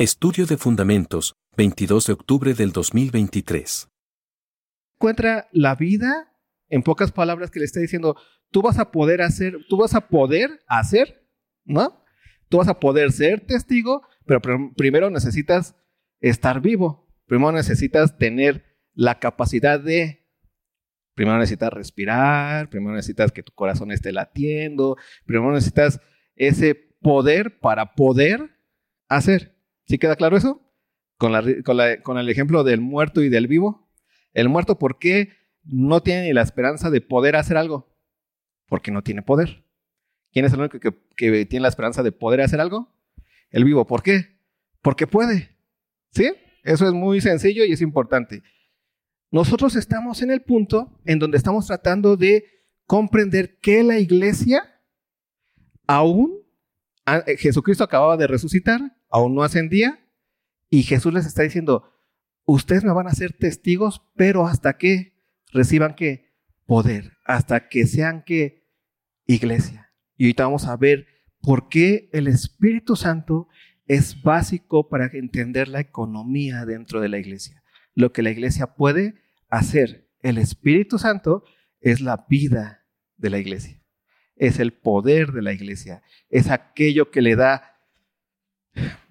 Estudio de Fundamentos, 22 de octubre del 2023. Encuentra la vida, en pocas palabras, que le está diciendo, tú vas a poder hacer, tú vas a poder hacer, ¿no? Tú vas a poder ser testigo, pero primero necesitas estar vivo. Primero necesitas tener la capacidad de, primero necesitas respirar, primero necesitas que tu corazón esté latiendo, primero necesitas ese poder para poder hacer. ¿Sí queda claro eso? Con, el ejemplo del muerto y del vivo. El muerto, ¿por qué no tiene la esperanza de poder hacer algo? Porque no tiene poder. ¿Quién es el único que, que tiene la esperanza de poder hacer algo? El vivo. ¿Por qué? Porque puede. ¿Sí? Eso es muy sencillo y es importante. Nosotros estamos en el punto en donde estamos tratando de comprender que la iglesia aún, eh, Jesucristo acababa de resucitar, aún no ascendía, y Jesús les está diciendo, ustedes me van a ser testigos, pero hasta que reciban que poder, hasta que sean que iglesia. Y ahorita vamos a ver por qué el Espíritu Santo es básico para entender la economía dentro de la iglesia. Lo que la iglesia puede hacer. El Espíritu Santo es la vida de la iglesia. Es el poder de la iglesia. Es aquello que le da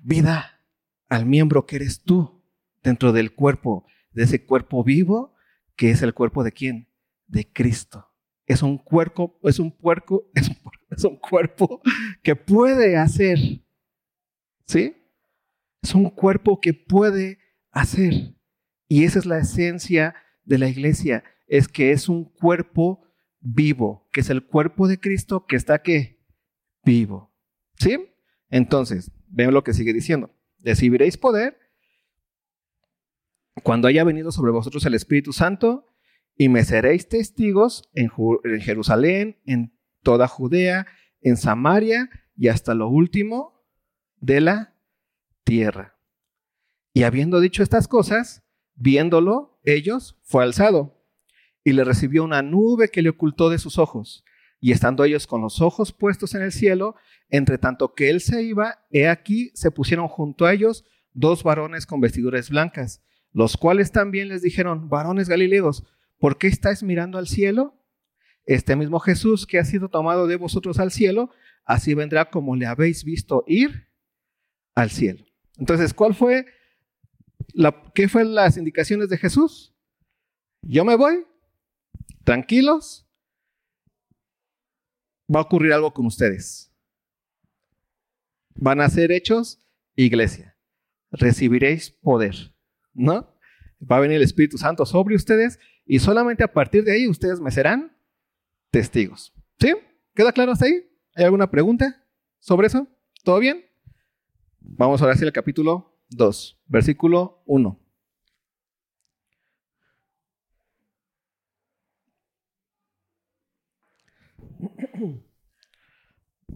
vida al miembro que eres tú dentro del cuerpo, de ese cuerpo vivo que es el cuerpo de quién? De Cristo. Es un cuerpo, es un puerco, es un, cuerpo que puede hacer ¿Sí? Es un cuerpo que puede hacer. Y esa es la esencia de la iglesia, es que es un cuerpo vivo, que es el cuerpo de Cristo que está ¿qué? vivo. ¿Sí? Entonces, ven lo que sigue diciendo. Recibiréis poder cuando haya venido sobre vosotros el Espíritu Santo y me seréis testigos en, en Jerusalén, en toda Judea, en Samaria y hasta lo último de la tierra. Y habiendo dicho estas cosas, viéndolo, ellos, fue alzado, y le recibió una nube que le ocultó de sus ojos. Y estando ellos con los ojos puestos en el cielo, entre tanto que él se iba, he aquí se pusieron junto a ellos dos varones con vestiduras blancas, los cuales también les dijeron, varones galileos, ¿por qué estáis mirando al cielo? Este mismo Jesús que ha sido tomado de vosotros al cielo, así vendrá como le habéis visto ir al cielo. Entonces, ¿cuál fue la, qué fueron las indicaciones de Jesús? Yo me voy, tranquilos, va a ocurrir algo con ustedes. Van a ser hechos iglesia. Recibiréis poder, ¿no? Va a venir el Espíritu Santo sobre ustedes y solamente a partir de ahí ustedes me serán testigos. ¿Sí? ¿Queda claro hasta ahí? ¿Hay alguna pregunta sobre eso? ¿Todo bien? Vamos ahora hacia el capítulo 2, versículo 1.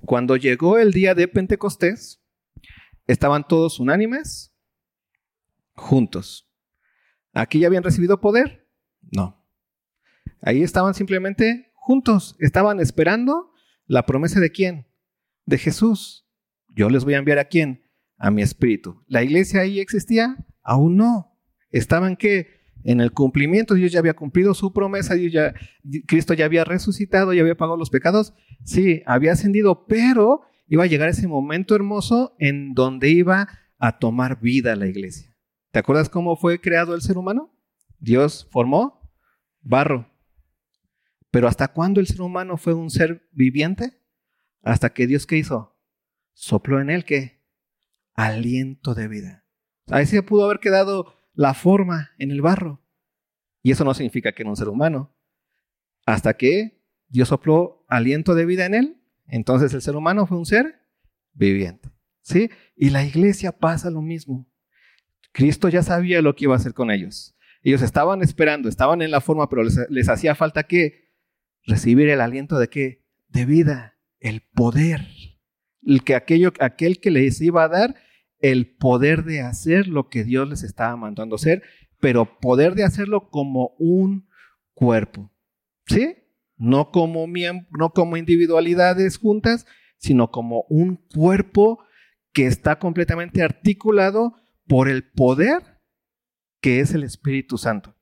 Cuando llegó el día de Pentecostés, estaban todos unánimes, juntos. ¿Aquí ya habían recibido poder? No. Ahí estaban simplemente juntos, estaban esperando la promesa de quién? De Jesús. Yo les voy a enviar a quién? a mi espíritu. ¿La iglesia ahí existía? Aún no. Estaban que en el cumplimiento, Dios ya había cumplido su promesa, Dios ya, Cristo ya había resucitado, ya había pagado los pecados. Sí, había ascendido, pero iba a llegar ese momento hermoso en donde iba a tomar vida la iglesia. ¿Te acuerdas cómo fue creado el ser humano? Dios formó barro. Pero ¿hasta cuándo el ser humano fue un ser viviente? Hasta que Dios qué hizo? Sopló en él que aliento de vida. Ahí se pudo haber quedado la forma en el barro. Y eso no significa que era un ser humano. Hasta que Dios sopló aliento de vida en él, entonces el ser humano fue un ser viviente. ¿Sí? Y la iglesia pasa lo mismo. Cristo ya sabía lo que iba a hacer con ellos. Ellos estaban esperando, estaban en la forma, pero les, hacía falta que recibir el aliento de qué? De vida, el poder el que aquello, aquel que les iba a dar el poder de hacer lo que Dios les estaba mandando hacer, pero poder de hacerlo como un cuerpo. ¿Sí? No como, no como individualidades juntas, sino como un cuerpo que está completamente articulado por el poder que es el Espíritu Santo.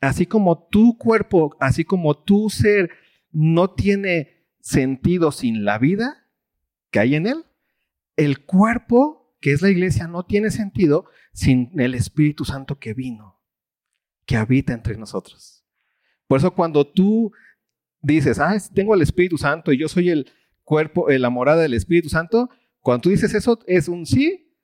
Así como tu cuerpo, así como tu ser no tiene sentido sin la vida que hay en él, el cuerpo, que es la iglesia, no tiene sentido sin el Espíritu Santo que vino, que habita entre nosotros. Por eso cuando tú dices, ah, tengo el Espíritu Santo y yo soy el cuerpo, la morada del Espíritu Santo, cuando tú dices eso es un sí,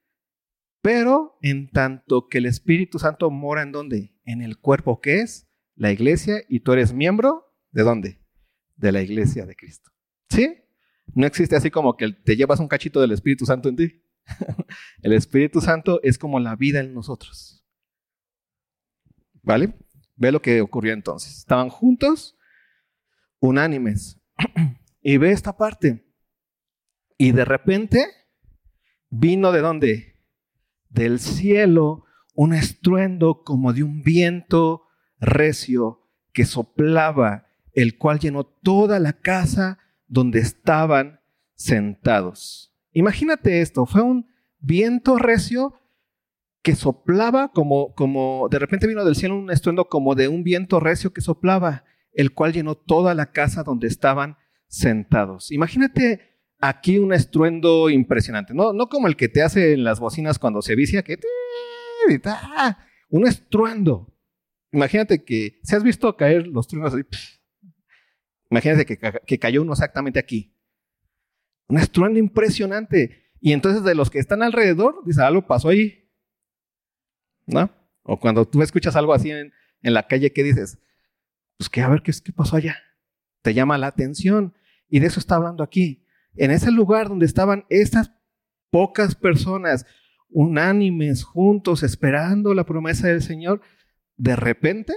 pero en tanto que el Espíritu Santo mora en dónde? En el cuerpo que es la iglesia y tú eres miembro de dónde? De la iglesia de Cristo. ¿Sí? No existe así como que te llevas un cachito del Espíritu Santo en ti. el Espíritu Santo es como la vida en nosotros. ¿Vale? Ve lo que ocurrió entonces. Estaban juntos, unánimes. y ve esta parte. Y de repente vino de dónde? Del cielo un estruendo como de un viento recio que soplaba, el cual llenó toda la casa donde estaban sentados. Imagínate esto, fue un viento recio que soplaba como, como, de repente vino del cielo un estruendo como de un viento recio que soplaba, el cual llenó toda la casa donde estaban sentados. Imagínate aquí un estruendo impresionante, no, no como el que te hace en las bocinas cuando se vicia, que un estruendo. Imagínate que, si has visto caer los truenos así, Imagínense que, cayó uno exactamente aquí. Un estruendo impresionante. Y entonces de los que están alrededor, dice, algo pasó ahí. ¿No? O cuando tú escuchas algo así en, la calle, ¿qué dices? Pues que a ver qué, qué pasó allá. Te llama la atención. Y de eso está hablando aquí. En ese lugar donde estaban estas pocas personas unánimes, juntos, esperando la promesa del Señor, de repente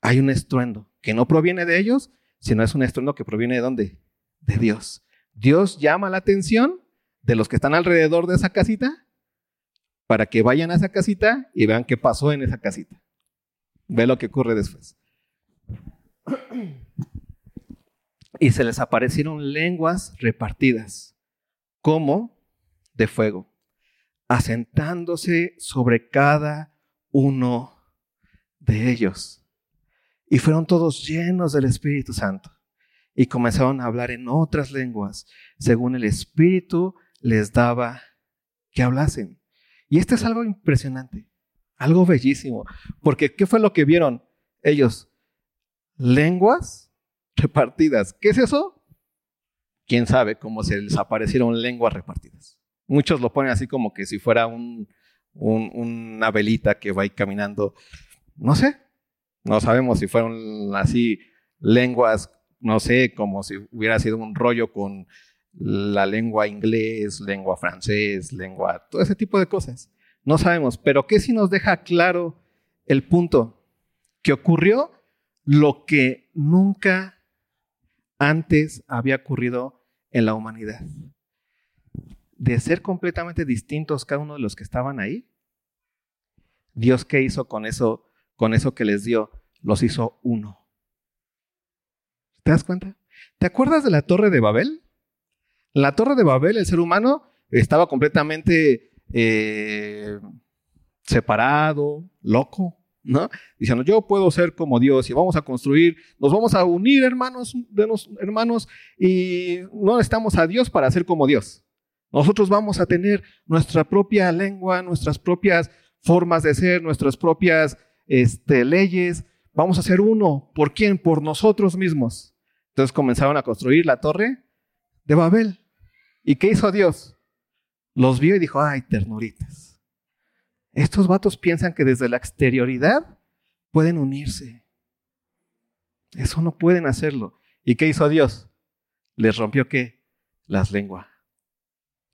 hay un estruendo que no proviene de ellos, sino es un estruendo que proviene de dónde? De Dios. Dios llama la atención de los que están alrededor de esa casita para que vayan a esa casita y vean qué pasó en esa casita. Ve lo que ocurre después. Y se les aparecieron lenguas repartidas, como de fuego, asentándose sobre cada uno de ellos. Y fueron todos llenos del Espíritu Santo y comenzaron a hablar en otras lenguas, según el Espíritu les daba que hablasen. Y esto es algo impresionante, algo bellísimo, porque ¿qué fue lo que vieron ellos? Lenguas repartidas. ¿Qué es eso? ¿Quién sabe cómo se les aparecieron lenguas repartidas? Muchos lo ponen así como que si fuera un, una velita que va ahí caminando. No sé, no sabemos si fueron así lenguas, no sé, como si hubiera sido un rollo con la lengua inglés, lengua francés, lengua, todo ese tipo de cosas. No sabemos, pero ¿qué si nos deja claro el punto? Que ocurrió lo que nunca antes había ocurrido en la humanidad. De ser completamente distintos cada uno de los que estaban ahí. Dios qué hizo con eso con eso que les dio, los hizo uno. ¿Te das cuenta? ¿Te acuerdas de la torre de Babel? la torre de Babel, el ser humano estaba completamente eh, separado, loco, ¿no? Diciendo, yo puedo ser como Dios y vamos a construir, nos vamos a unir, hermanos, hermanos, y no necesitamos a Dios para ser como Dios. Nosotros vamos a tener nuestra propia lengua, nuestras propias formas de ser, nuestras propias este, leyes, vamos a hacer uno. ¿Por quién? Por nosotros mismos. Entonces comenzaron a construir la torre de Babel. ¿Y qué hizo Dios? Los vio y dijo, ay, ternuritas. Estos vatos piensan que desde la exterioridad pueden unirse. Eso no pueden hacerlo. ¿Y qué hizo Dios? Les rompió qué? Las lenguas.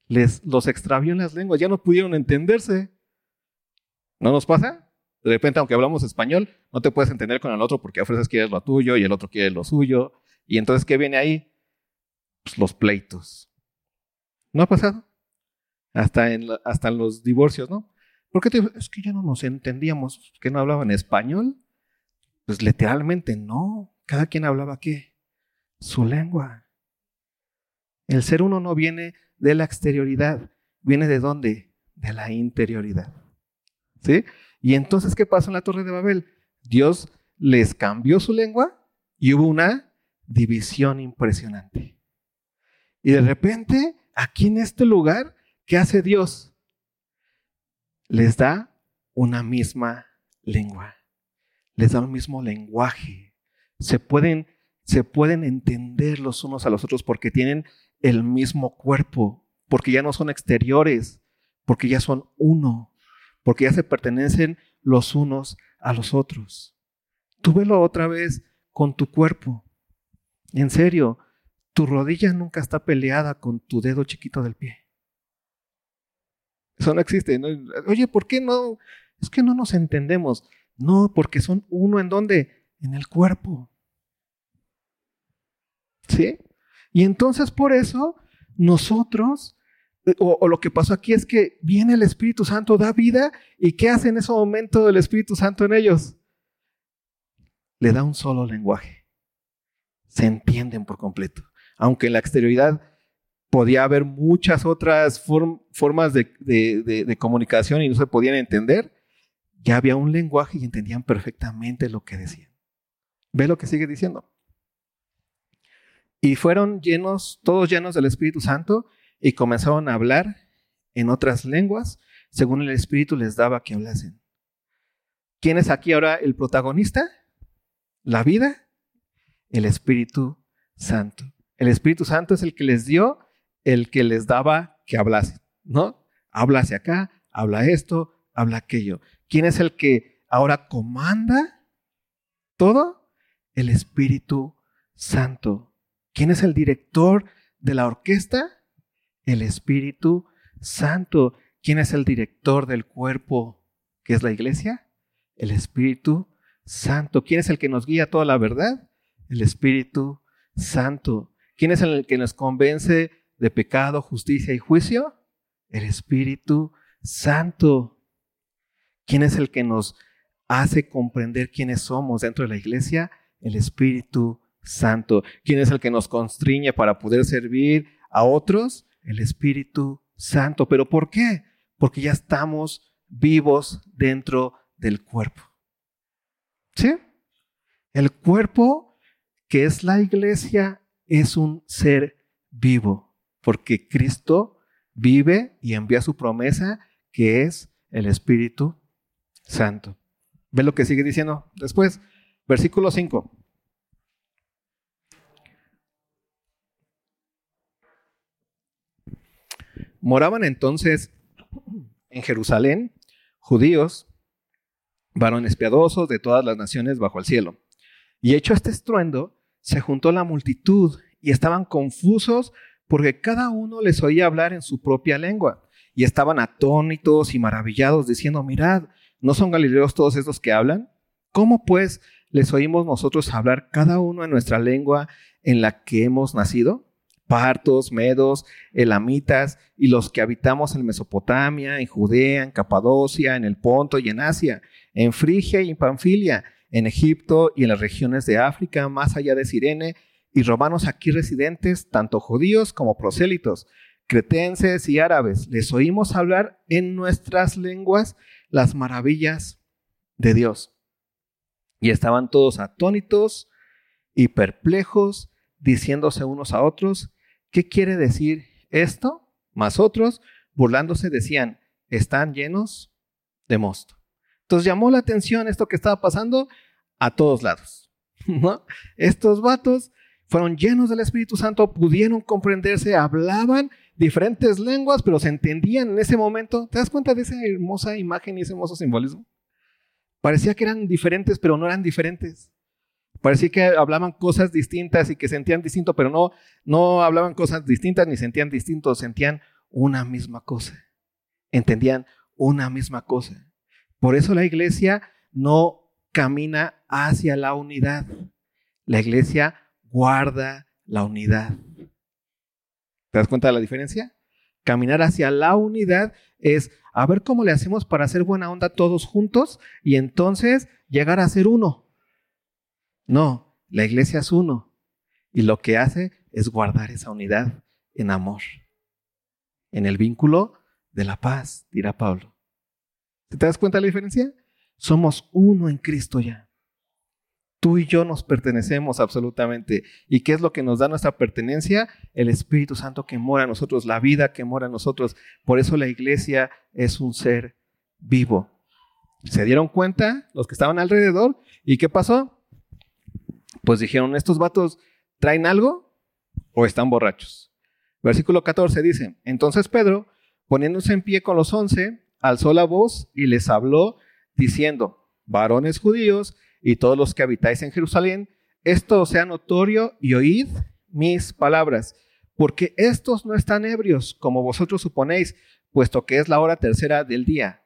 Les los extravió en las lenguas, ya no pudieron entenderse. ¿No nos pasa? De repente, aunque hablamos español, no te puedes entender con el otro porque a fuerzas quieres lo tuyo y el otro quiere lo suyo. Y entonces, ¿qué viene ahí? Pues los pleitos. ¿No ha pasado? Hasta en, hasta en los divorcios, ¿no? ¿Por qué te, es que ya no nos entendíamos? ¿Que no hablaban español? Pues literalmente no. Cada quien hablaba qué? Su lengua. El ser uno no viene de la exterioridad, viene de dónde? De la interioridad. ¿Sí? Y entonces, ¿qué pasó en la Torre de Babel? Dios les cambió su lengua y hubo una división impresionante. Y de repente, aquí en este lugar, ¿qué hace Dios? Les da una misma lengua, les da un mismo lenguaje. Se pueden, se pueden entender los unos a los otros porque tienen el mismo cuerpo, porque ya no son exteriores, porque ya son uno, porque ya se pertenecen los unos a los otros. Tú velo otra vez con tu cuerpo. En serio, tu rodilla nunca está peleada con tu dedo chiquito del pie. Eso no existe. Oye, ¿por qué no? Es que no nos entendemos. No, porque son uno en dónde? En el cuerpo. ¿Sí? Y entonces por eso nosotros, o, o, lo que pasó aquí es que viene el Espíritu Santo, da vida, y ¿qué hace en ese momento el Espíritu Santo en ellos? Le da un solo lenguaje. Se entienden por completo. Aunque en la exterioridad podía haber muchas otras formas de, de comunicación y no se podían entender, ya había un lenguaje y entendían perfectamente lo que decían. ¿Ve lo que sigue diciendo? Y fueron llenos, todos llenos del Espíritu Santo, y comenzaron a hablar en otras lenguas, según el Espíritu les daba que hablasen. ¿Quién es aquí ahora el protagonista? La vida, el Espíritu Santo. El Espíritu Santo es el que les dio, el que les daba que hablasen, ¿no? Habla hacia acá, habla esto, habla aquello. ¿Quién es el que ahora comanda todo? El Espíritu Santo. ¿Quién es el director de la orquesta? El Espíritu Santo. ¿Quién es el director del cuerpo que es la iglesia? El Espíritu Santo. ¿Quién es el que nos guía toda la verdad? El Espíritu Santo. ¿Quién es el que nos convence de pecado, justicia y juicio? El Espíritu Santo. ¿Quién es el que nos hace comprender quiénes somos dentro de la iglesia? El Espíritu Santo. ¿Quién es el que nos constriñe para poder servir a otros? El Espíritu Santo. ¿Pero por qué? Porque ya estamos vivos dentro del cuerpo. ¿Sí? El cuerpo, que es la iglesia, es un ser vivo, porque Cristo vive y envía su promesa, que es el Espíritu Santo. ¿Ve lo que sigue diciendo después? Versículo 5. Moraban entonces en Jerusalén judíos, varones piadosos de todas las naciones bajo el cielo. Y hecho este estruendo, se juntó la multitud y estaban confusos porque cada uno les oía hablar en su propia lengua. Y estaban atónitos y maravillados diciendo, mirad, ¿no son galileos todos estos que hablan? ¿Cómo pues les oímos nosotros hablar cada uno en nuestra lengua en la que hemos nacido? partos, medos, elamitas y los que habitamos en Mesopotamia, en Judea, en Capadocia, en el Ponto y en Asia, en Frigia y en Panfilia, en Egipto y en las regiones de África, más allá de Sirene, y romanos aquí residentes, tanto judíos como prosélitos, cretenses y árabes, les oímos hablar en nuestras lenguas las maravillas de Dios. Y estaban todos atónitos y perplejos, diciéndose unos a otros, ¿Qué quiere decir esto? Más otros, burlándose, decían, están llenos de mosto. Entonces llamó la atención esto que estaba pasando a todos lados. Estos vatos fueron llenos del Espíritu Santo, pudieron comprenderse, hablaban diferentes lenguas, pero se entendían en ese momento. ¿Te das cuenta de esa hermosa imagen y ese hermoso simbolismo? Parecía que eran diferentes, pero no eran diferentes. Parecía que hablaban cosas distintas y que sentían distinto, pero no, no hablaban cosas distintas ni sentían distinto, sentían una misma cosa. Entendían una misma cosa. Por eso la iglesia no camina hacia la unidad. La iglesia guarda la unidad. ¿Te das cuenta de la diferencia? Caminar hacia la unidad es a ver cómo le hacemos para hacer buena onda todos juntos y entonces llegar a ser uno. No, la iglesia es uno. Y lo que hace es guardar esa unidad en amor, en el vínculo de la paz, dirá Pablo. ¿Te das cuenta de la diferencia? Somos uno en Cristo ya. Tú y yo nos pertenecemos absolutamente. ¿Y qué es lo que nos da nuestra pertenencia? El Espíritu Santo que mora en nosotros, la vida que mora en nosotros. Por eso la iglesia es un ser vivo. Se dieron cuenta los que estaban alrededor. ¿Y qué pasó? Pues dijeron, estos vatos traen algo o están borrachos. Versículo 14 dice, entonces Pedro, poniéndose en pie con los once, alzó la voz y les habló diciendo, varones judíos y todos los que habitáis en Jerusalén, esto sea notorio y oíd mis palabras, porque estos no están ebrios como vosotros suponéis, puesto que es la hora tercera del día.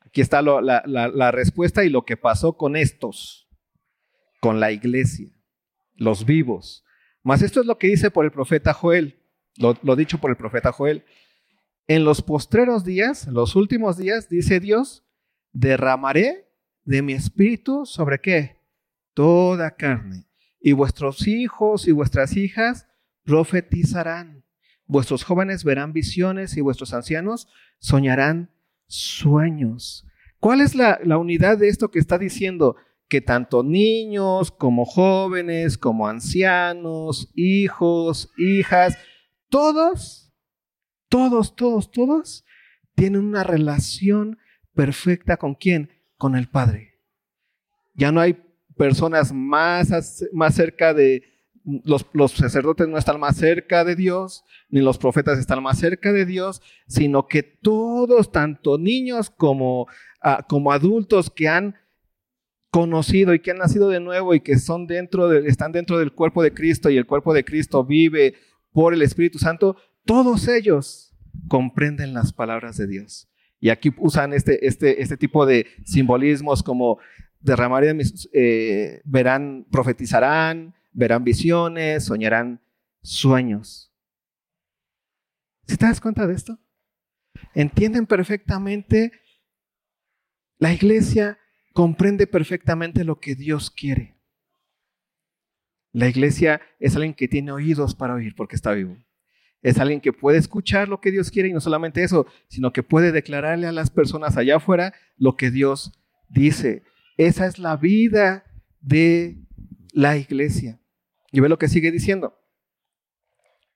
Aquí está la, respuesta y lo que pasó con estos, con la iglesia, los vivos. Mas esto es lo que dice por el profeta Joel, lo, lo dicho por el profeta Joel. En los postreros días, los últimos días, dice Dios, derramaré de mi espíritu sobre qué? Toda carne. Y vuestros hijos y vuestras hijas profetizarán. Vuestros jóvenes verán visiones y vuestros ancianos soñarán sueños. ¿Cuál es la, la unidad de esto que está diciendo? Que tanto niños como jóvenes, como ancianos, hijos, hijas, todos, todos, todos, todos tienen una relación perfecta con quién? Con el Padre. Ya no hay personas más, más cerca de, los, los, sacerdotes no están más cerca de Dios, ni los profetas están más cerca de Dios, sino que todos, tanto niños como, ah, como adultos que han conocido y que han nacido de nuevo y que son dentro de, están dentro del cuerpo de Cristo y el cuerpo de Cristo vive por el Espíritu Santo, todos ellos comprenden las palabras de Dios. Y aquí usan este, este, este tipo de simbolismos como derramaré eh, verán, profetizarán, verán visiones, soñarán sueños. ¿Si te das cuenta de esto? Entienden perfectamente, la iglesia comprende perfectamente lo que Dios quiere. La iglesia es alguien que tiene oídos para oír porque está vivo. Es alguien que puede escuchar lo que Dios quiere y no solamente eso, sino que puede declararle a las personas allá afuera lo que Dios dice. Esa es la vida de la iglesia. Y ve lo que sigue diciendo.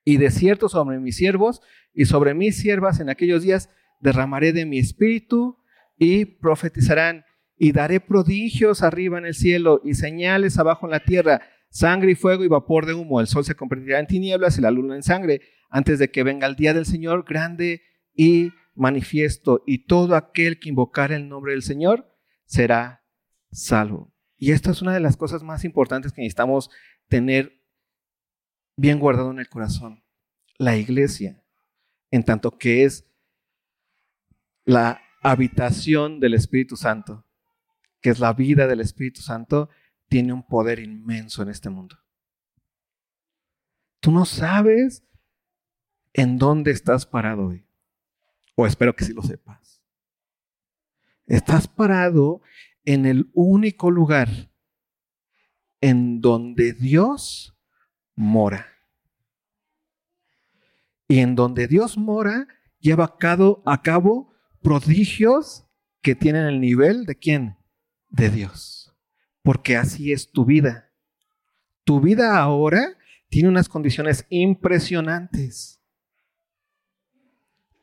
Y de cierto sobre mis siervos y sobre mis siervas en aquellos días derramaré de mi espíritu y profetizarán y daré prodigios arriba en el cielo y señales abajo en la tierra, sangre y fuego y vapor de humo. El sol se convertirá en tinieblas y la luna en sangre antes de que venga el día del Señor grande y manifiesto, y todo aquel que invocar el nombre del Señor será salvo. Y esta es una de las cosas más importantes que necesitamos tener bien guardado en el corazón. La iglesia, en tanto que es la habitación del Espíritu Santo, que es la vida del Espíritu Santo, tiene un poder inmenso en este mundo. Tú no sabes en dónde estás parado hoy. O espero que sí lo sepas. Estás parado en el único lugar en donde Dios mora. Y en donde Dios mora, lleva a cabo, a cabo prodigios que tienen el nivel de quién? De Dios. Porque así es tu vida. Tu vida ahora tiene unas condiciones impresionantes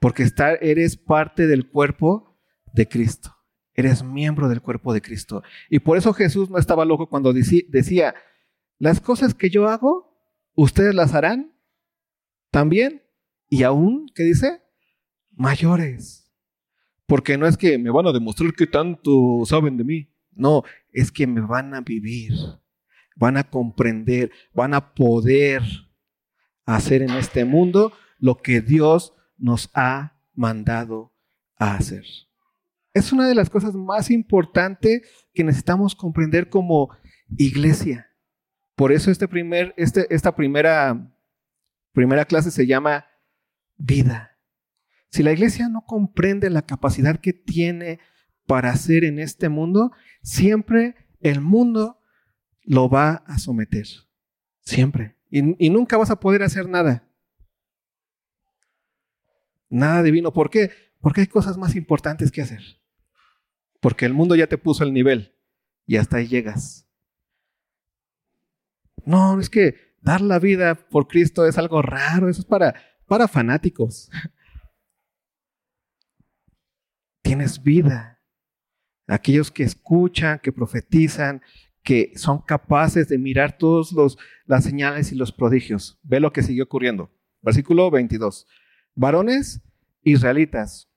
porque eres parte del cuerpo de Cristo. Eres miembro del cuerpo de Cristo. Y por eso Jesús no estaba loco cuando decía, las cosas que yo hago, ustedes las harán también. Y aún, ¿qué dice? Mayores. Porque no es que me van a demostrar que tanto saben de mí. No, es que me van a vivir, van a comprender, van a poder hacer en este mundo lo que Dios nos ha mandado a hacer. Es una de las cosas más importantes que necesitamos comprender como iglesia. Por eso este primer, este, esta primera, primera clase se llama vida. Si la iglesia no comprende la capacidad que tiene para hacer en este mundo, siempre el mundo lo va a someter. Siempre. y nunca vas a poder hacer nada. Nada divino. ¿Por qué? Porque hay cosas más importantes que hacer. Porque el mundo ya te puso el nivel y hasta ahí llegas. No, es que dar la vida por Cristo es algo raro, eso es para, para fanáticos. Tienes vida. Aquellos que escuchan, que profetizan, que son capaces de mirar todas las señales y los prodigios. Ve lo que siguió ocurriendo. Versículo 22. Varones israelitas,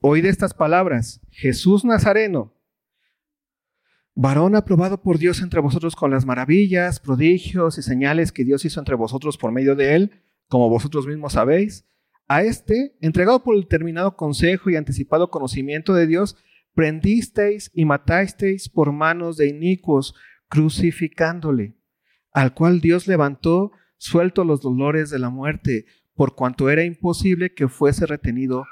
oíd estas palabras. Jesús Nazareno, varón aprobado por Dios entre vosotros con las maravillas, prodigios y señales que Dios hizo entre vosotros por medio de él, como vosotros mismos sabéis. A este, entregado por el determinado consejo y anticipado conocimiento de Dios, prendisteis y matasteis por manos de inicuos, crucificándole, al cual Dios levantó, suelto los dolores de la muerte, por cuanto era imposible que fuese retenido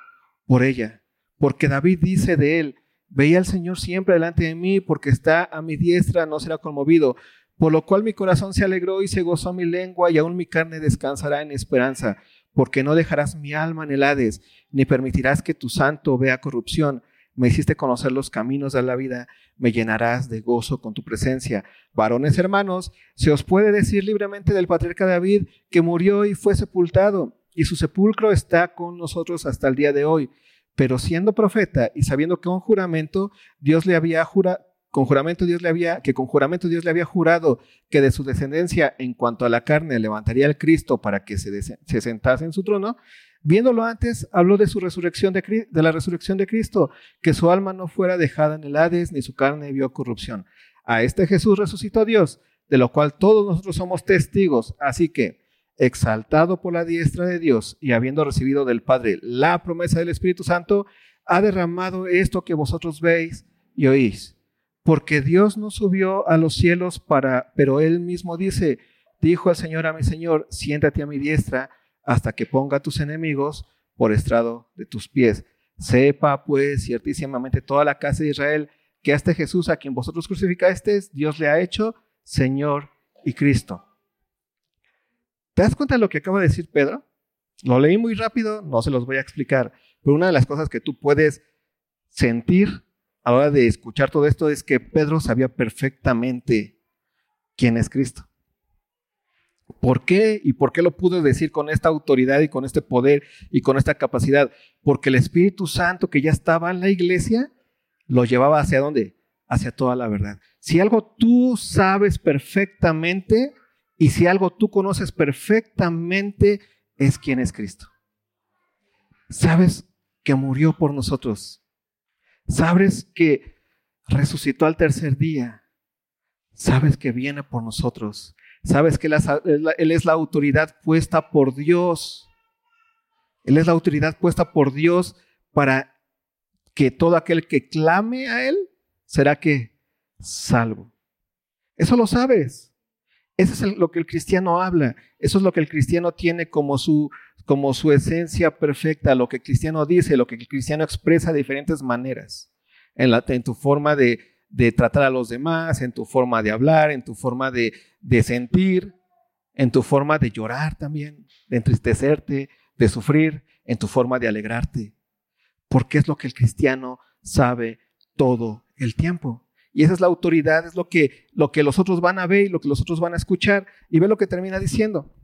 por ella. Porque David dice de él, veía al Señor siempre delante de mí, porque está a mi diestra, no será conmovido. Por lo cual mi corazón se alegró y se gozó mi lengua, y aún mi carne descansará en esperanza, porque no dejarás mi alma en el ni permitirás que tu santo vea corrupción me hiciste conocer los caminos de la vida, me llenarás de gozo con tu presencia. Varones hermanos, se os puede decir libremente del patriarca David que murió y fue sepultado, y su sepulcro está con nosotros hasta el día de hoy. Pero siendo profeta y sabiendo que con juramento Dios le había jurado, con juramento Dios le había, que con juramento Dios le había jurado que de su descendencia en cuanto a la carne levantaría al Cristo para que se sentase en su trono, Viéndolo antes, habló de su resurrección de, la resurrección de Cristo, que su alma no fuera dejada en el Hades, ni su carne vio corrupción. A este Jesús resucitó Dios, de lo cual todos nosotros somos testigos. Así que, exaltado por la diestra de Dios y habiendo recibido del Padre la promesa del Espíritu Santo, ha derramado esto que vosotros veis y oís. Porque Dios no subió a los cielos para, pero él mismo dice, dijo el Señor a mi Señor, siéntate a mi diestra hasta que ponga a tus enemigos por estrado de tus pies. Sepa pues ciertísimamente toda la casa de Israel que este Jesús a quien vosotros crucificasteis, Dios le ha hecho Señor y Cristo. ¿Te das cuenta de lo que acaba de decir Pedro? Lo leí muy rápido, no se los voy a explicar, pero una de las cosas que tú puedes sentir a la hora de escuchar todo esto es que Pedro sabía perfectamente quién es Cristo. ¿Por qué? ¿Y por qué lo pudo decir con esta autoridad y con este poder y con esta capacidad? Porque el Espíritu Santo que ya estaba en la iglesia lo llevaba hacia dónde? Hacia toda la verdad. Si algo tú sabes perfectamente y si algo tú conoces perfectamente es quién es Cristo. Sabes que murió por nosotros. Sabes que resucitó al tercer día. Sabes que viene por nosotros. Sabes que Él es la autoridad puesta por Dios. Él es la autoridad puesta por Dios para que todo aquel que clame a Él será que salvo. Eso lo sabes. Eso es lo que el cristiano habla. Eso es lo que el cristiano tiene como su, como su esencia perfecta, lo que el cristiano dice, lo que el cristiano expresa de diferentes maneras. En, la, en tu forma de, de tratar a los demás, en tu forma de hablar, en tu forma de, sentir, en tu forma de llorar también, de entristecerte, de sufrir, en tu forma de alegrarte. Porque es lo que el cristiano sabe todo el tiempo. Y esa es la autoridad, es lo que, lo que los otros van a ver y lo que los otros van a escuchar. Y ve lo que termina diciendo.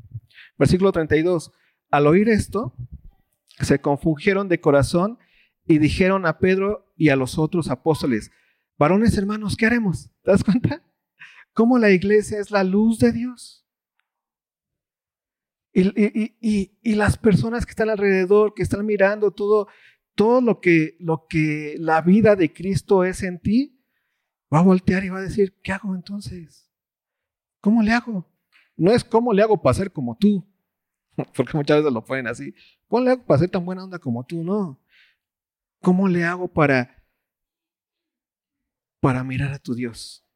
Versículo 32. Al oír esto, se confundieron de corazón y dijeron a Pedro y a los otros apóstoles, Varones hermanos, ¿qué haremos? ¿Te das cuenta? ¿Cómo la iglesia es la luz de Dios? Y, las personas que están alrededor, que están mirando todo, todo lo, que, lo que la vida de Cristo es en ti, va a voltear y va a decir, ¿qué hago entonces? ¿Cómo le hago? No es cómo le hago para ser como tú, porque muchas veces lo ponen así. ¿Cómo le hago para ser tan buena onda como tú? No. ¿Cómo le hago para para mirar a tu Dios.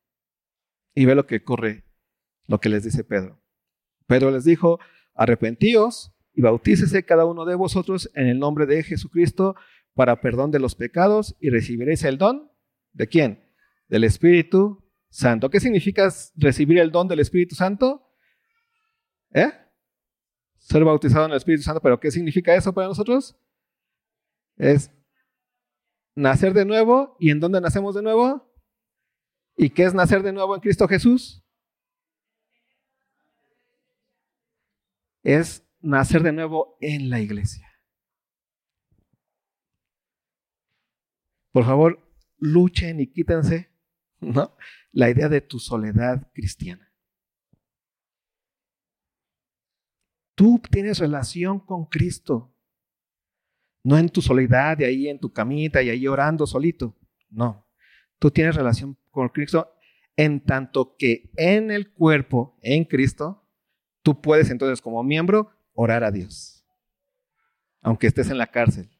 Y ve lo que ocurre, lo que les dice Pedro. Pedro les dijo, arrepentíos y bautícese cada uno de vosotros en el nombre de Jesucristo para perdón de los pecados y recibiréis el don. ¿De quién? Del Espíritu Santo. ¿Qué significa recibir el don del Espíritu Santo? ¿Eh? ser bautizado en el Espíritu Santo, pero ¿qué significa eso para nosotros? Es nacer de nuevo. ¿Y en dónde nacemos de nuevo? ¿Y qué es nacer de nuevo en Cristo Jesús? Es nacer de nuevo en la iglesia. Por favor, luchen y quítense ¿no? la idea de tu soledad cristiana. Tú tienes relación con Cristo. No en tu soledad, de ahí en tu camita y ahí orando solito. No. Tú tienes relación con Cristo en tanto que en el cuerpo, en Cristo, tú puedes entonces como miembro orar a Dios. Aunque estés en la cárcel.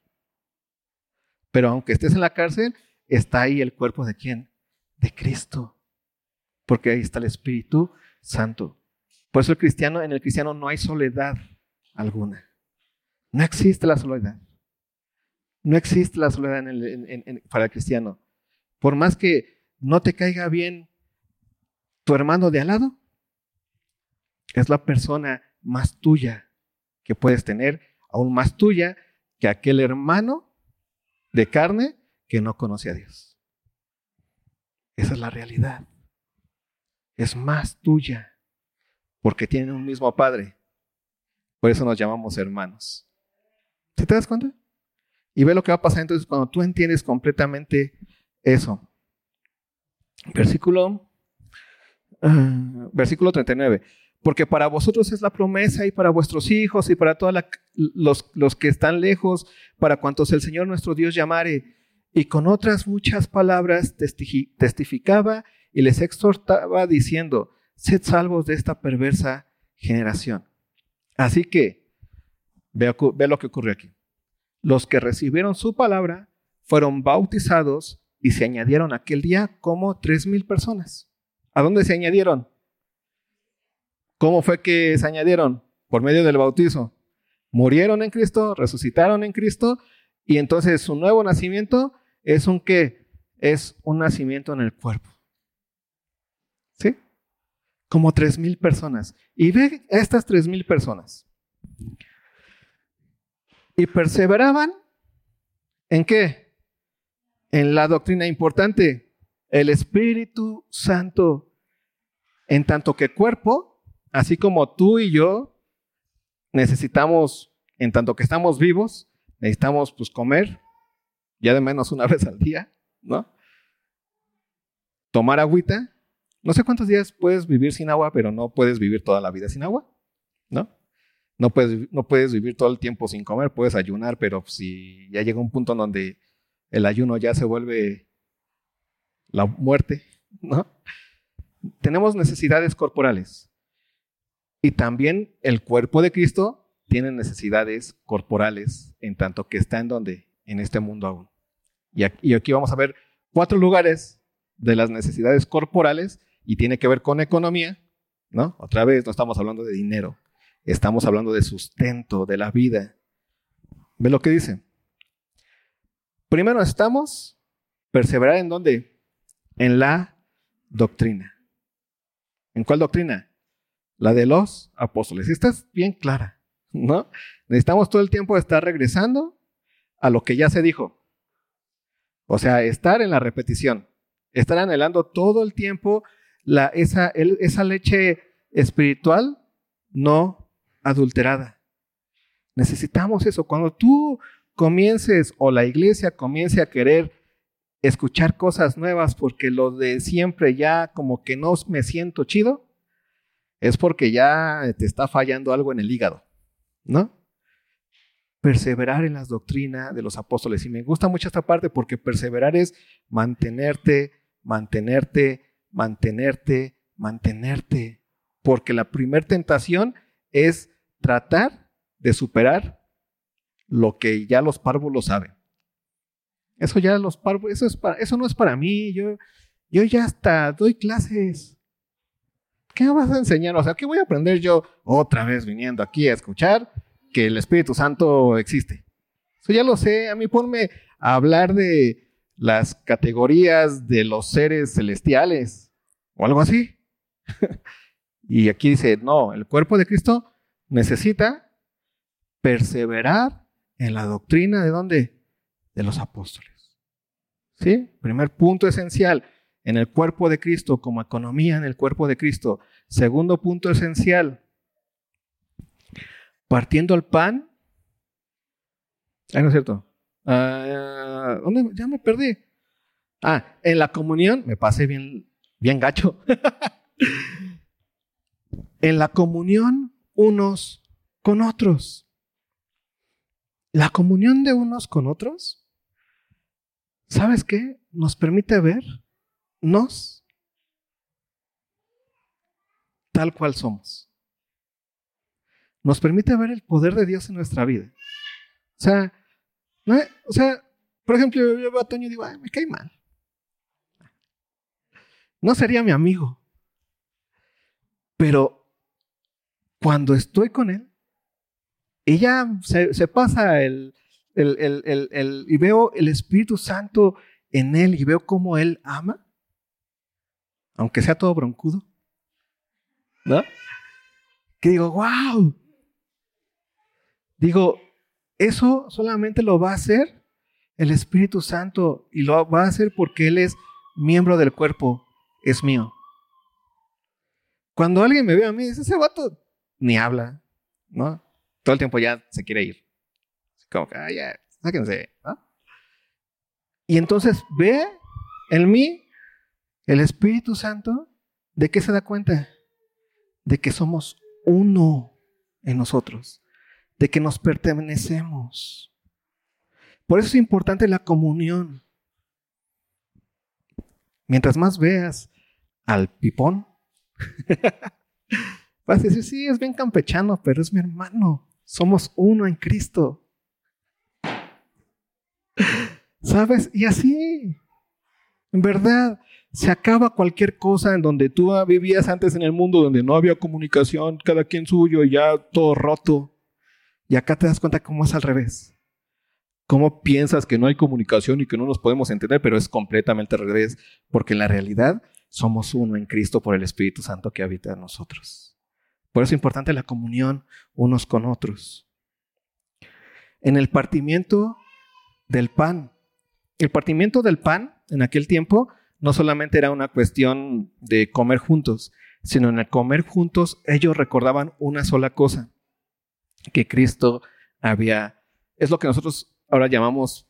Pero aunque estés en la cárcel, está ahí el cuerpo de quién? De Cristo. Porque ahí está el Espíritu Santo. Por eso el cristiano, en el cristiano no hay soledad alguna. No existe la soledad. No existe la soledad para el cristiano. Por más que no te caiga bien tu hermano de al lado, es la persona más tuya que puedes tener, aún más tuya que aquel hermano de carne que no conoce a Dios. Esa es la realidad. Es más tuya porque tienen un mismo Padre. Por eso nos llamamos hermanos. ¿Te das cuenta? Y ve lo que va a pasar entonces cuando tú entiendes completamente eso. Versículo, uh, versículo 39. Porque para vosotros es la promesa y para vuestros hijos y para todos los, los que están lejos, para cuantos el Señor nuestro Dios llamare. Y con otras muchas palabras testificaba y les exhortaba diciendo, sed salvos de esta perversa generación. Así que, ve, lo que ocurrió aquí. Los que recibieron su palabra fueron bautizados y se añadieron aquel día como tres mil personas. ¿A dónde se añadieron? ¿Cómo fue que se añadieron? Por medio del bautizo. Murieron en Cristo, resucitaron en Cristo y entonces su nuevo nacimiento es un qué? Es un nacimiento en el cuerpo como tres mil personas. Y ve estas tres mil personas. Y perseveraban en qué? En la doctrina importante, el Espíritu Santo. En tanto que cuerpo, así como tú y yo necesitamos, en tanto que estamos vivos, necesitamos pues comer, ya de menos una vez al día, ¿no? Tomar agüita, no sé cuántos días puedes vivir sin agua, pero no puedes vivir toda la vida sin agua, ¿no? No puedes, no puedes vivir todo el tiempo sin comer, puedes ayunar, pero si ya llega un punto en donde el ayuno ya se vuelve la muerte, ¿no? Tenemos necesidades corporales. Y también el cuerpo de Cristo tiene necesidades corporales, en tanto que está en donde? En este mundo aún. Y aquí, vamos a ver cuatro lugares de las necesidades corporales y tiene que ver con economía, ¿no? Otra vez no estamos hablando de dinero, estamos hablando de sustento, de la vida. ¿Ve lo que dice? Primero estamos perseverar en dónde? En la doctrina. ¿En cuál doctrina? La de los apóstoles. Esta es bien clara, ¿no? Necesitamos todo el tiempo estar regresando a lo que ya se dijo. O sea, estar en la repetición, estar anhelando todo el tiempo esa, esa leche espiritual no adulterada. Necesitamos eso. Cuando tú comiences o la iglesia comience a querer escuchar cosas nuevas porque lo de siempre ya como que no me siento chido, es porque ya te está fallando algo en el hígado, ¿no? Perseverar en las doctrinas de los apóstoles. Y me gusta mucho esta parte porque perseverar es mantenerte, mantenerte, mantenerte, mantenerte. Porque la primera tentación es tratar de superar lo que ya los párvulos saben. Eso ya los párvulos, eso, es para, eso no es para mí. Yo, yo ya hasta doy clases. ¿Qué vas a enseñar? O sea, ¿qué voy a aprender yo otra vez viniendo aquí a escuchar que el Espíritu Santo existe? Eso ya lo sé. A mí ponme a hablar de las categorías de los seres celestiales o algo así. y aquí dice, no, el cuerpo de Cristo necesita perseverar en la doctrina de dónde? De los apóstoles. ¿Sí? Primer punto esencial, en el cuerpo de Cristo, como economía en el cuerpo de Cristo. Segundo punto esencial, partiendo el pan. Ah, no es cierto. Ah, ¿Dónde? Ya me perdí. Ah, en la comunión, me pasé bien, bien gacho. en la comunión unos con otros. La comunión de unos con otros, ¿sabes qué? Nos permite ver nos tal cual somos. Nos permite ver el poder de Dios en nuestra vida. O sea, o sea por ejemplo, yo veo a Toño y digo, Ay, me cae mal. No sería mi amigo. Pero cuando estoy con él, y ya se, pasa el, el, y veo el Espíritu Santo en él y veo cómo él ama, aunque sea todo broncudo, ¿no? Que digo, wow. Digo, eso solamente lo va a hacer el Espíritu Santo y lo va a hacer porque Él es miembro del cuerpo, es mío. Cuando alguien me ve a mí, dice, ese vato ni habla, ¿no? Todo el tiempo ya se quiere ir. Como que, ah, ya, sáquense, ¿no? Y entonces ve en mí el Espíritu Santo, ¿de qué se da cuenta? De que somos uno en nosotros, de que nos pertenecemos. Por eso es importante la comunión. Mientras más veas al pipón, vas a decir, sí, es bien campechano, pero es mi hermano. Somos uno en Cristo. ¿Sabes? Y así, en verdad, se acaba cualquier cosa en donde tú vivías antes en el mundo, donde no había comunicación, cada quien suyo y ya todo roto. Y acá te das cuenta cómo es al revés. Cómo piensas que no hay comunicación y que no nos podemos entender, pero es completamente al revés, porque en la realidad somos uno en Cristo por el Espíritu Santo que habita en nosotros. Por eso es importante la comunión unos con otros. En el partimiento del pan. El partimiento del pan en aquel tiempo no solamente era una cuestión de comer juntos, sino en el comer juntos ellos recordaban una sola cosa, que Cristo había, es lo que nosotros ahora llamamos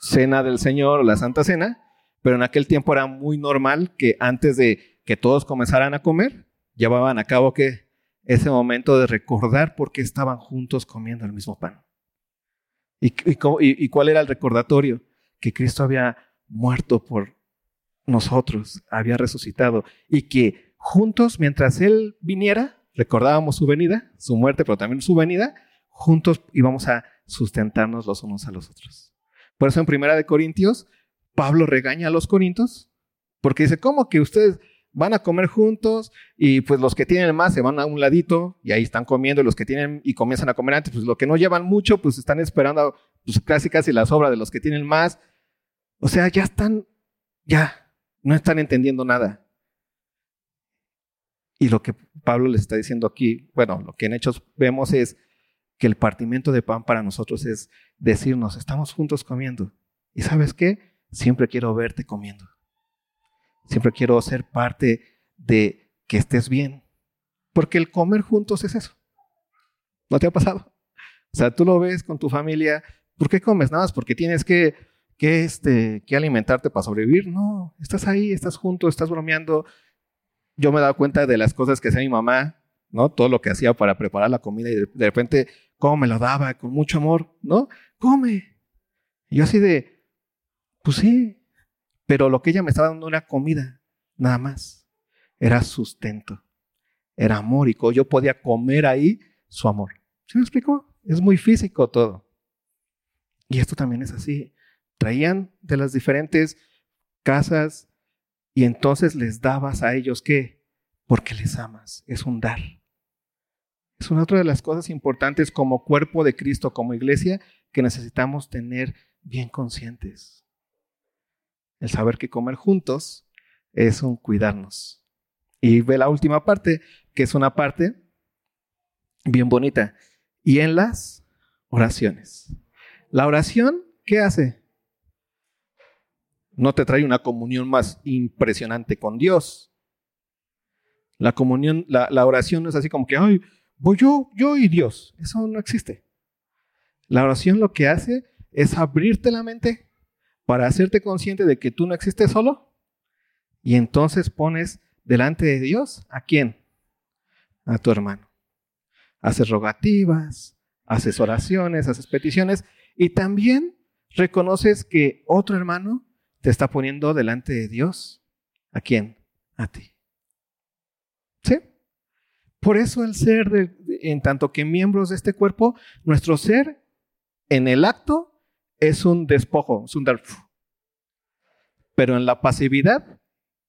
cena del Señor o la Santa Cena, pero en aquel tiempo era muy normal que antes de que todos comenzaran a comer, llevaban a cabo que ese momento de recordar por qué estaban juntos comiendo el mismo pan. ¿Y, y, cuál era el recordatorio? Que Cristo había muerto por nosotros, había resucitado y que juntos, mientras Él viniera, recordábamos su venida, su muerte, pero también su venida, juntos íbamos a sustentarnos los unos a los otros. Por eso en Primera de Corintios, Pablo regaña a los corintios, porque dice, ¿cómo que ustedes van a comer juntos y pues los que tienen más se van a un ladito y ahí están comiendo y los que tienen y comienzan a comer antes, pues los que no llevan mucho pues están esperando pues casi casi la sobra de los que tienen más. O sea, ya están, ya, no están entendiendo nada. Y lo que Pablo les está diciendo aquí, bueno, lo que en Hechos vemos es que el partimiento de pan para nosotros es decirnos, estamos juntos comiendo. ¿Y sabes qué? Siempre quiero verte comiendo. Siempre quiero ser parte de que estés bien. Porque el comer juntos es eso. ¿No te ha pasado? O sea, tú lo ves con tu familia. ¿Por qué comes? Nada más porque tienes que, que, este, que alimentarte para sobrevivir. No, estás ahí, estás junto, estás bromeando. Yo me he dado cuenta de las cosas que hacía mi mamá, ¿no? Todo lo que hacía para preparar la comida y de, repente, cómo me lo daba con mucho amor, ¿no? Come. Y yo así de, pues sí, pero lo que ella me estaba dando era comida, nada más. Era sustento, era amor y yo podía comer ahí su amor. ¿Se me explicó? Es muy físico todo. Y esto también es así. Traían de las diferentes casas y entonces les dabas a ellos qué? Porque les amas. Es un dar. Es una otra de las cosas importantes como cuerpo de Cristo, como iglesia, que necesitamos tener bien conscientes. El saber que comer juntos es un cuidarnos. Y ve la última parte, que es una parte bien bonita. Y en las oraciones. La oración, ¿qué hace? No te trae una comunión más impresionante con Dios. La comunión, la, la oración no es así como que, ay, voy yo, yo y Dios. Eso no existe. La oración lo que hace es abrirte la mente para hacerte consciente de que tú no existes solo. Y entonces pones delante de Dios a quién? A tu hermano. Haces rogativas, haces oraciones, haces peticiones y también reconoces que otro hermano te está poniendo delante de Dios. ¿A quién? A ti. ¿Sí? Por eso el ser, de, en tanto que miembros de este cuerpo, nuestro ser en el acto es un despojo, es un dar. Pero en la pasividad,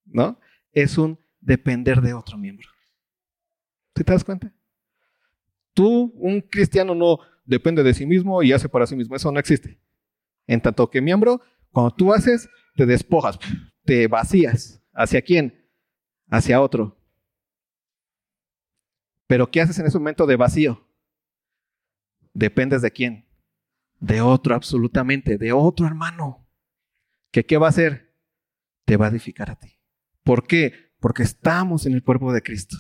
¿no? Es un depender de otro miembro. ¿Te das cuenta? Tú, un cristiano, no depende de sí mismo y hace para sí mismo. Eso no existe. En tanto que miembro, cuando tú haces, te despojas, te vacías. ¿Hacia quién? Hacia otro. Pero ¿qué haces en ese momento de vacío? Dependes de quién? De otro, absolutamente, de otro hermano. ¿Que qué va a hacer? Te va a edificar a ti. ¿Por qué? Porque estamos en el cuerpo de Cristo.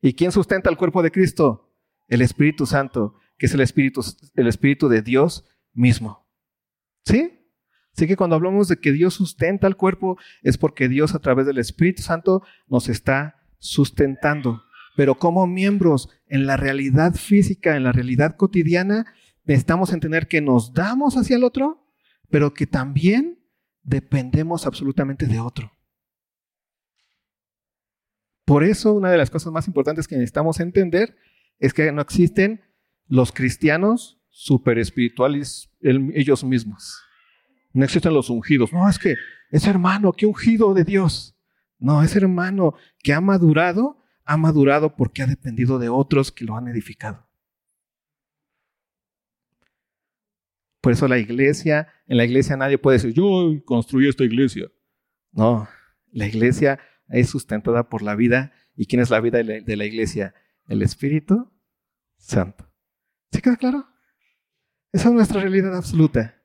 ¿Y quién sustenta el cuerpo de Cristo? El Espíritu Santo, que es el Espíritu, el Espíritu de Dios mismo. ¿Sí? Así que cuando hablamos de que Dios sustenta el cuerpo, es porque Dios a través del Espíritu Santo nos está sustentando. Pero como miembros en la realidad física, en la realidad cotidiana, necesitamos entender que nos damos hacia el otro, pero que también dependemos absolutamente de otro. Por eso una de las cosas más importantes que necesitamos entender es que no existen los cristianos super espirituales ellos mismos. No existen los ungidos. No, es que es hermano, qué ungido de Dios. No, es hermano que ha madurado, ha madurado porque ha dependido de otros que lo han edificado. Por eso la iglesia, en la iglesia nadie puede decir, yo construí esta iglesia. No, la iglesia es sustentada por la vida. ¿Y quién es la vida de la, iglesia? El Espíritu Santo. ¿Sí queda claro? Esa es nuestra realidad absoluta.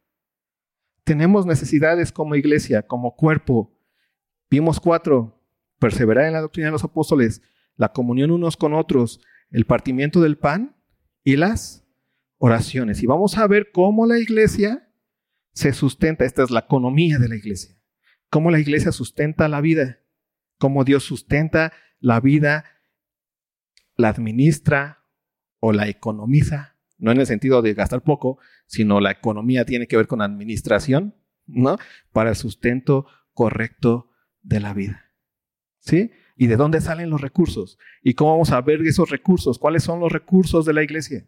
Tenemos necesidades como iglesia, como cuerpo. Vimos cuatro. Perseverar en la doctrina de los apóstoles, la comunión unos con otros, el partimiento del pan y las oraciones. Y vamos a ver cómo la iglesia se sustenta. Esta es la economía de la iglesia. Cómo la iglesia sustenta la vida cómo Dios sustenta la vida, la administra o la economiza, no en el sentido de gastar poco, sino la economía tiene que ver con administración, ¿no? Para el sustento correcto de la vida. ¿Sí? ¿Y de dónde salen los recursos? ¿Y cómo vamos a ver esos recursos? ¿Cuáles son los recursos de la iglesia?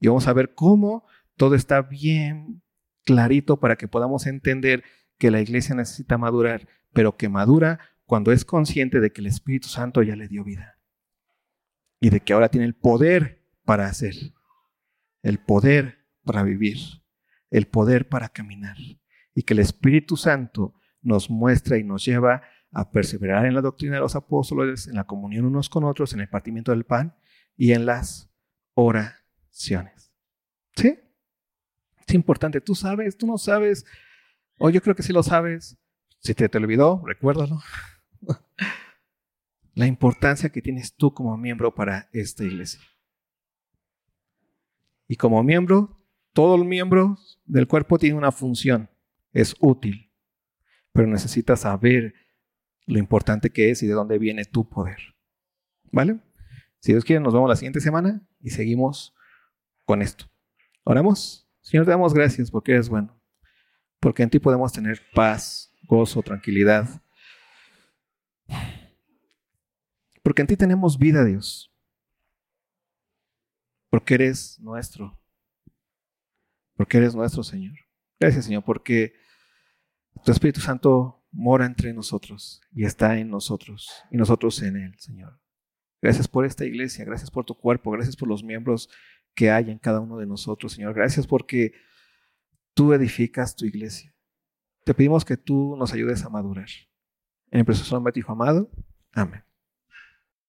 Y vamos a ver cómo todo está bien clarito para que podamos entender que la iglesia necesita madurar, pero que madura cuando es consciente de que el Espíritu Santo ya le dio vida y de que ahora tiene el poder para hacer, el poder para vivir, el poder para caminar y que el Espíritu Santo nos muestra y nos lleva a perseverar en la doctrina de los apóstoles, en la comunión unos con otros, en el partimiento del pan y en las oraciones. ¿Sí? Es importante. Tú sabes, tú no sabes, o yo creo que sí lo sabes. Si te, te olvidó, recuérdalo la importancia que tienes tú como miembro para esta iglesia. Y como miembro, todo el miembro del cuerpo tiene una función, es útil, pero necesitas saber lo importante que es y de dónde viene tu poder. ¿Vale? Si Dios quiere, nos vemos la siguiente semana y seguimos con esto. Oramos. Señor, te damos gracias porque eres bueno, porque en ti podemos tener paz, gozo, tranquilidad porque en ti tenemos vida, Dios. Porque eres nuestro. Porque eres nuestro, Señor. Gracias, Señor, porque tu Espíritu Santo mora entre nosotros y está en nosotros y nosotros en Él, Señor. Gracias por esta iglesia, gracias por tu cuerpo, gracias por los miembros que hay en cada uno de nosotros, Señor. Gracias porque tú edificas tu iglesia. Te pedimos que tú nos ayudes a madurar. En el precioso nombre de tu Hijo amado. Amén.